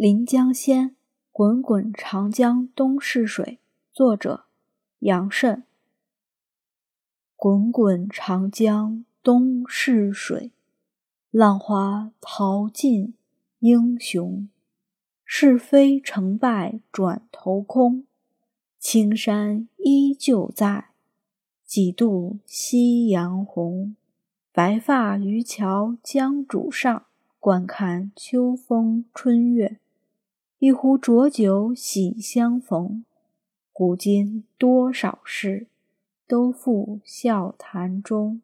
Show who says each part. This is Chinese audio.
Speaker 1: 临江仙·滚滚长江东逝水，作者杨慎。滚滚长江东逝水，浪花淘尽英雄。是非成败转头空，青山依旧在，几度夕阳红。白发渔樵江渚上，惯看秋风春月。一壶浊酒喜相逢，古今多少事，都付笑谈中。